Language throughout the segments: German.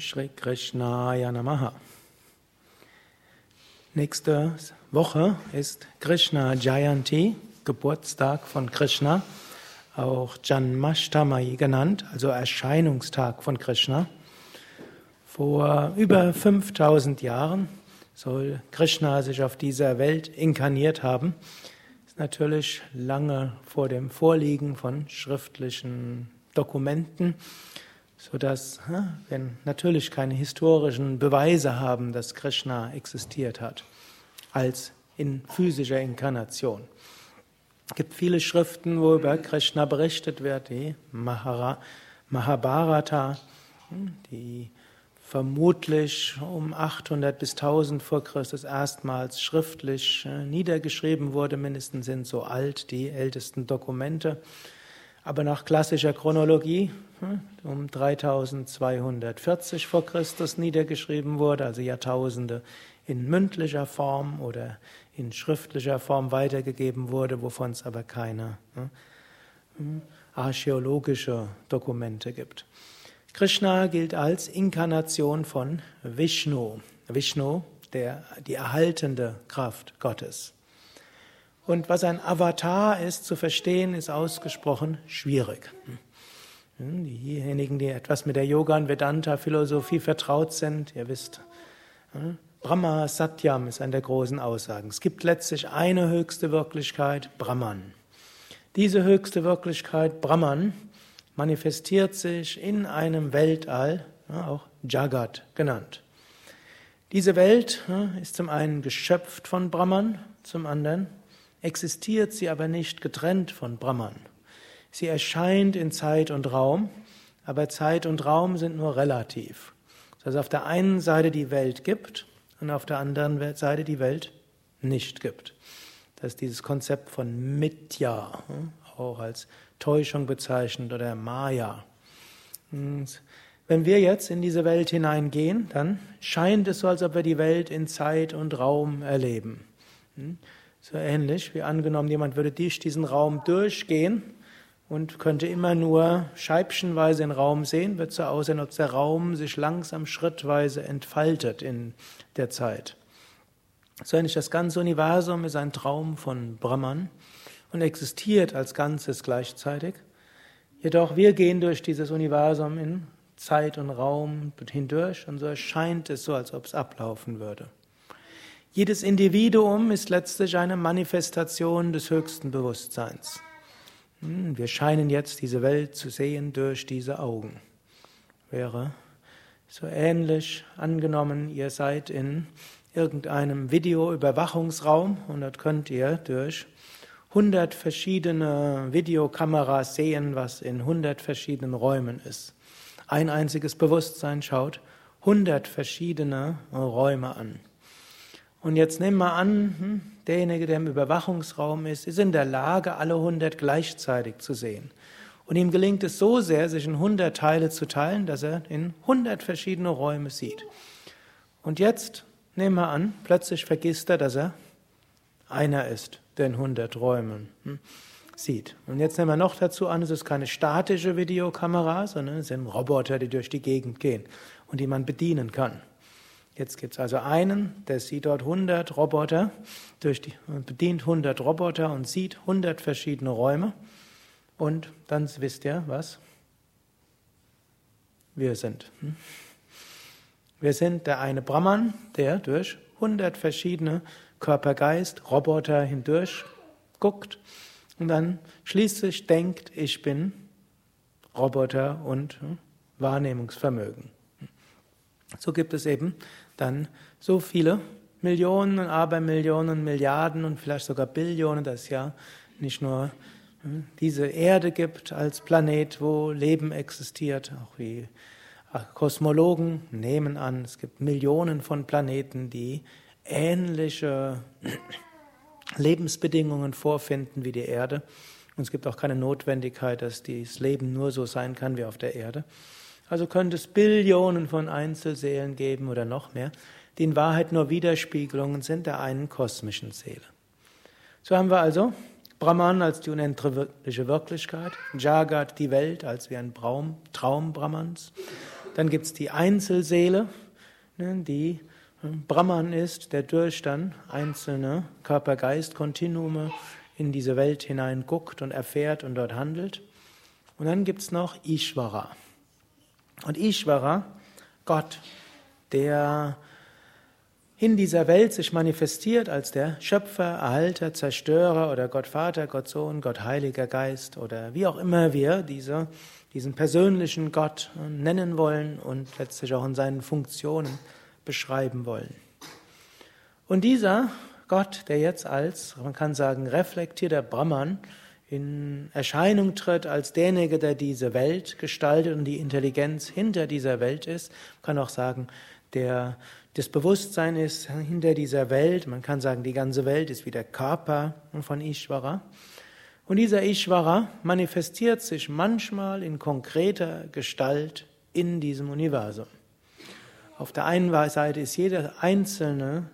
Shri Krishnaya Namaha. Nächste Woche ist Krishna Jayanti, Geburtstag von Krishna, auch Janmashtami genannt, also Erscheinungstag von Krishna. Vor über 5000 Jahren soll Krishna sich auf dieser Welt inkarniert haben. Das ist natürlich lange vor dem Vorliegen von schriftlichen Dokumenten sodass wir natürlich keine historischen Beweise haben, dass Krishna existiert hat, als in physischer Inkarnation. Es gibt viele Schriften, wo über Krishna berichtet wird, die Mahabharata, die vermutlich um 800 bis 1000 vor Christus erstmals schriftlich äh, niedergeschrieben wurde. Mindestens sind so alt die ältesten Dokumente. Aber nach klassischer Chronologie hm, um 3240 vor Christus niedergeschrieben wurde, also Jahrtausende in mündlicher Form oder in schriftlicher Form weitergegeben wurde, wovon es aber keine hm, hm, archäologische Dokumente gibt. Krishna gilt als Inkarnation von Vishnu. Vishnu, der, die erhaltende Kraft Gottes. Und was ein Avatar ist zu verstehen, ist ausgesprochen schwierig. Hm, diejenigen, die etwas mit der Yoga- und Vedanta-Philosophie vertraut sind, ihr wisst, hm, Brahma Satyam ist eine der großen Aussagen. Es gibt letztlich eine höchste Wirklichkeit, Brahman. Diese höchste Wirklichkeit, Brahman, manifestiert sich in einem Weltall, auch Jagat genannt. Diese Welt ist zum einen geschöpft von Brahman, zum anderen existiert sie aber nicht getrennt von Brahman. Sie erscheint in Zeit und Raum, aber Zeit und Raum sind nur relativ. Dass es auf der einen Seite die Welt gibt und auf der anderen Seite die Welt nicht gibt. Das ist dieses Konzept von Mitya, hm, auch als Täuschung bezeichnet oder Maya. Und wenn wir jetzt in diese Welt hineingehen, dann scheint es so, als ob wir die Welt in Zeit und Raum erleben. Hm. So ähnlich wie angenommen, jemand würde durch diesen Raum durchgehen und könnte immer nur scheibchenweise den Raum sehen, wird so aussehen, als ob der Raum sich langsam schrittweise entfaltet in der Zeit. So ähnlich das ganze Universum ist ein Traum von Brahman und existiert als Ganzes gleichzeitig. Jedoch wir gehen durch dieses Universum in Zeit und Raum hindurch und so erscheint es so, als ob es ablaufen würde. Jedes Individuum ist letztlich eine Manifestation des höchsten Bewusstseins. Hm, wir scheinen jetzt diese Welt zu sehen durch diese Augen. Wäre so ähnlich angenommen, ihr seid in irgendeinem Videoüberwachungsraum und dort könnt ihr durch 100 verschiedene Videokameras sehen, was in 100 verschiedenen Räumen ist. Ein einziges Bewusstsein schaut 100 verschiedene Räume an. Und jetzt nehmen wir an, hm, derjenige, der im Überwachungsraum ist, ist in der Lage, alle 100 gleichzeitig zu sehen. Und ihm gelingt es so sehr, sich in 100 Teile zu teilen, dass er in 100 verschiedene Räume sieht. Und jetzt nehmen wir an, plötzlich vergisst er, dass er einer ist, der in 100 Räumen hm, sieht. Und jetzt nehmen wir noch dazu an, es ist keine statische Videokamera, sondern es sind Roboter, die durch die Gegend gehen und die man bedienen kann. Jetzt gibt es also einen, der sieht dort 100 Roboter, durch die, bedient 100 Roboter und sieht 100 verschiedene Räume. Und dann wisst ihr, was wir sind. Hm? Wir sind der eine Brahman, der durch 100 verschiedene Körpergeist, Roboter hindurch guckt und dann schließlich denkt, ich bin Roboter und hm, Wahrnehmungsvermögen. So gibt es eben dann so viele Millionen und Abermillionen, Milliarden und vielleicht sogar Billionen, dass es ja nicht nur hm, diese Erde gibt als Planet, wo Leben existiert, auch wie Kosmologen nehmen an, es gibt Millionen von Planeten, die ähnliche Lebensbedingungen vorfinden wie die Erde. Und es gibt auch keine Notwendigkeit, dass das Leben nur so sein kann wie auf der Erde. Also könnte es Billionen von Einzelseelen geben oder noch mehr, die in Wahrheit nur Widerspiegelungen sind der einen kosmischen Seele. So haben wir also Brahman als die unendliche Wirklichkeit, Jagat die Welt als wie ein Traum, Traum Brahmans, Dann gibt es die Einzelseele, ne, die hm, Brahman ist, der durch dann einzelne Körper-Geist-Kontinuume in diese Welt hinein guckt und erfährt und dort handelt. Und dann gibt es noch Ishvara. Und Ishvara, Gott, der in dieser Welt sich manifestiert als der Schöpfer, Erhalter, Zerstörer oder Gott Vater, Gott Sohn, Gott Heiliger Geist oder wie auch immer wir diese, diesen persönlichen Gott nennen wollen und letztlich auch in seinen Funktionen beschreiben wollen. Und dieser Gott, der jetzt als, man kann sagen, reflektierter Brahman in Erscheinung tritt als derjenige, der diese Welt gestaltet und die Intelligenz hinter dieser Welt ist, man kann auch sagen, der das Bewusstsein ist hinter dieser Welt, man kann sagen, die ganze Welt ist wie der Körper von Ishvara. Und dieser Ishvara manifestiert sich manchmal in konkreter Gestalt in diesem Universum. Auf der einen Seite ist jede einzelne,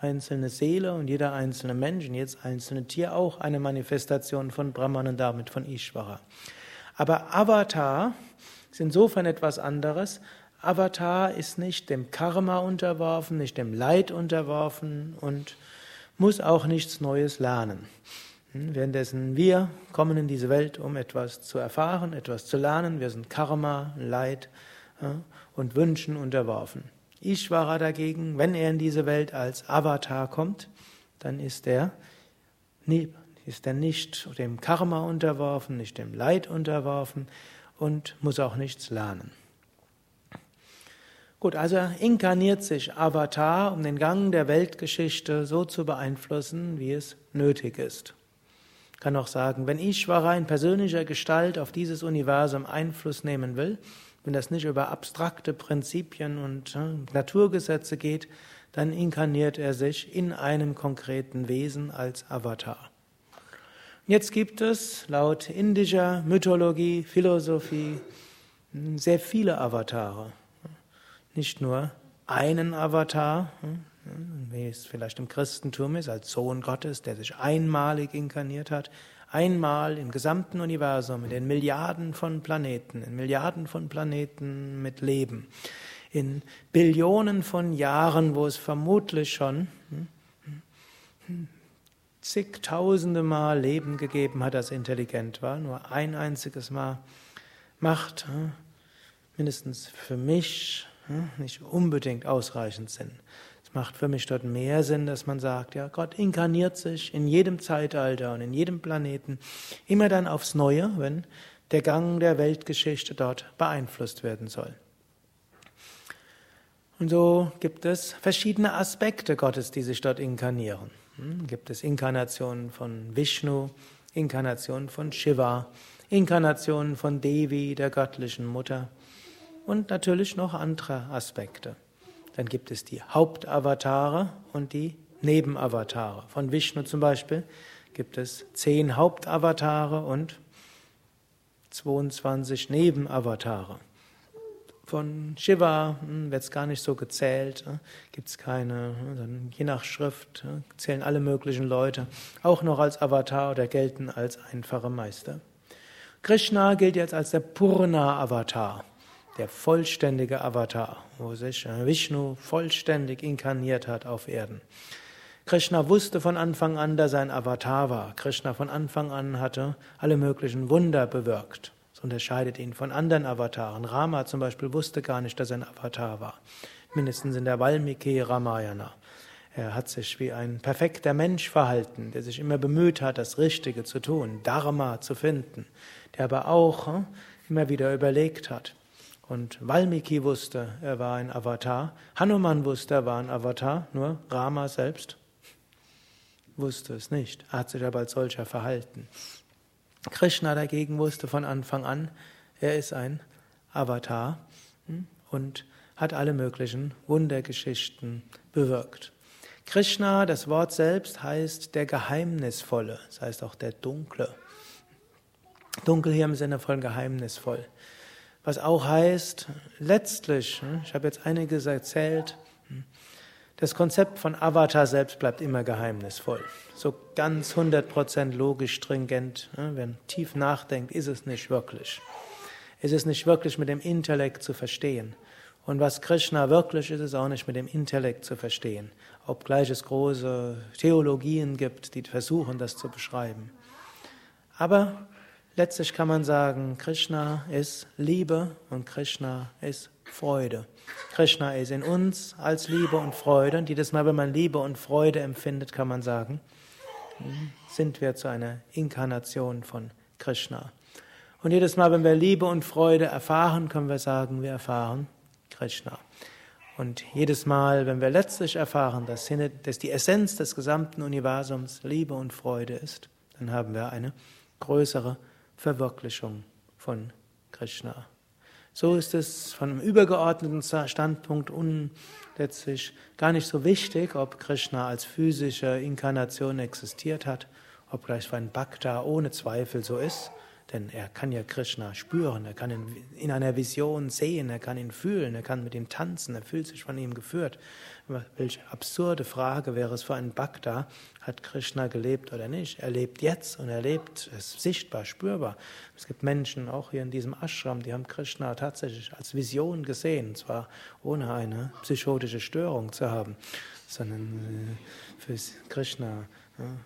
einzelne Seele und jeder einzelne Mensch und jedes einzelne Tier auch eine Manifestation von Brahman und damit von Ishvara. Aber Avatar ist insofern etwas anderes. Avatar ist nicht dem Karma unterworfen, nicht dem Leid unterworfen und muss auch nichts Neues lernen. Hm, währenddessen wir kommen in diese Welt, um etwas zu erfahren, etwas zu lernen. Wir sind Karma, Leid, und Wünschen unterworfen. Ishvara dagegen, wenn er in diese Welt als Avatar kommt, dann ist er, ist er nicht dem Karma unterworfen, nicht dem Leid unterworfen und muss auch nichts lernen. Gut, also inkarniert sich Avatar, um den Gang der Weltgeschichte so zu beeinflussen, wie es nötig ist. Ich kann auch sagen, wenn Ishvara in persönlicher Gestalt auf dieses Universum Einfluss nehmen will, wenn das nicht über abstrakte Prinzipien und äh, Naturgesetze geht, dann inkarniert er sich in einem konkreten Wesen als Avatar. Jetzt gibt es laut indischer Mythologie, Philosophie hm, sehr viele Avatare. Nicht nur einen Avatar, hm, wie es vielleicht im Christentum ist, als Sohn Gottes, der sich einmalig inkarniert hat, einmal im gesamten Universum, in den Milliarden von Planeten, in Milliarden von Planeten mit Leben, in Billionen von Jahren, wo es vermutlich schon hm, hm, zigtausende Mal Leben gegeben hat, das intelligent war, nur ein einziges Mal macht hm, mindestens für mich nicht unbedingt ausreichend Sinn. Es macht für mich dort mehr Sinn, dass man sagt, ja, Gott inkarniert sich in jedem Zeitalter und in jedem Planeten immer dann aufs Neue, wenn der Gang der Weltgeschichte dort beeinflusst werden soll. Und so gibt es verschiedene Aspekte Gottes, die sich dort inkarnieren. Hm, gibt es Inkarnationen von Vishnu, Inkarnationen von Shiva, Inkarnationen von Devi, der göttlichen Mutter und natürlich noch andere Aspekte. Dann gibt es die Hauptavatare und die Nebenavatare. Von Vishnu zum Beispiel gibt es zehn Hauptavatare und 22 Nebenavatare. Von Shiva hm, wird es gar nicht so gezählt, ne? gibt es keine, hm, je nach Schrift hm, zählen alle möglichen Leute auch noch als Avatar oder gelten als einfache Meister. Krishna gilt jetzt als der Purna-Avatar der vollständige Avatar, wo sich Vishnu vollständig inkarniert hat auf Erden. Krishna wusste von Anfang an, dass er ein Avatar war. Krishna von Anfang an hatte alle möglichen Wunder bewirkt. Das unterscheidet ihn von anderen Avataren. Rama zum Beispiel wusste gar nicht, dass er ein Avatar war. Mindestens in der Valmiki Ramayana. Er hat sich wie ein perfekter Mensch verhalten, der sich immer bemüht hat, das Richtige zu tun, Dharma zu finden, der aber auch hm, immer wieder überlegt hat. Und Valmiki wusste, er war ein Avatar. Hanuman wusste, er war ein Avatar. Nur Rama selbst wusste es nicht. Er hat sich aber als solcher verhalten. Krishna dagegen wusste von Anfang an, er ist ein Avatar hm, und hat alle möglichen Wundergeschichten bewirkt. Krishna, das Wort selbst, heißt der Geheimnisvolle, das heißt auch der Dunkle. Dunkel hier im Sinne von geheimnisvoll. Was auch heißt, letztlich, hm, ich habe jetzt einiges erzählt, hm, das Konzept von Avatar selbst bleibt immer geheimnisvoll. So ganz 100% logisch stringent, hm, wenn tief nachdenkt, ist es nicht wirklich. ist es nicht wirklich mit dem Intellekt zu verstehen. Und was Krishna wirklich ist, ist auch nicht mit dem Intellekt zu verstehen. Obgleich es große Theologien gibt, die versuchen, das zu beschreiben. Aber letztlich kann man sagen, Krishna ist Liebe und Krishna ist Freude. Krishna ist in uns als Liebe und Freude. Und jedes Mal, wenn man Liebe und Freude empfindet, kann man sagen, sind wir zu einer Inkarnation von Krishna. Und jedes Mal, wenn wir Liebe und Freude erfahren, können wir sagen, wir erfahren Krishna. Und jedes Mal, wenn wir letztlich erfahren, dass, dass die Essenz des gesamten Universums Liebe und Freude ist, dann haben wir eine größere Verwirklichung von Krishna. So ist es von einem übergeordneten Standpunkt letztlich gar nicht so wichtig, ob Krishna als physische Inkarnation existiert hat, ob gleich ein Bhakta ohne Zweifel so ist, denn er kann ja Krishna spüren, er kann ihn in einer Vision sehen, er kann ihn fühlen, er kann mit ihm tanzen, er fühlt sich von ihm geführt. Welche absurde Frage wäre es für einen Bhakta, hat Krishna gelebt oder nicht? Er lebt jetzt und er lebt, ist sichtbar, spürbar. Es gibt Menschen, auch hier in diesem Ashram, die haben Krishna tatsächlich als Vision gesehen, zwar ohne eine psychotische Störung zu haben, sondern äh, für Krishna. Ja,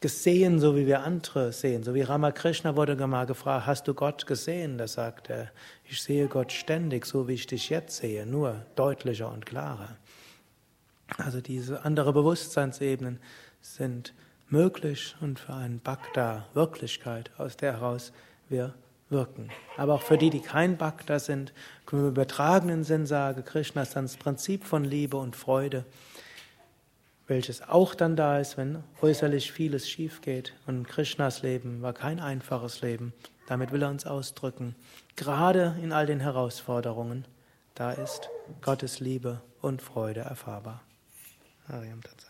gesehen, so wie wir andere sehen. So wie Ramakrishna wurde mal gefragt, hast du Gott gesehen? Da sagt er, ich sehe Gott ständig, so wie ich dich jetzt sehe, nur deutlicher und klarer. Also diese andere Bewusstseinsebenen sind möglich und für einen Bhakta Wirklichkeit, aus der heraus wir wirken. Aber auch für die, die kein Bhakta sind, können wir im übertragenen Sinn sagen, Krishna ist dann das Prinzip von Liebe und Freude welches auch dann da ist, wenn äußerlich vieles schief geht. Und Krishnas Leben war kein einfaches Leben. Damit will er uns ausdrücken, gerade in all den Herausforderungen, da ist Gottes Liebe und Freude erfahrbar. Ariam Tatsat.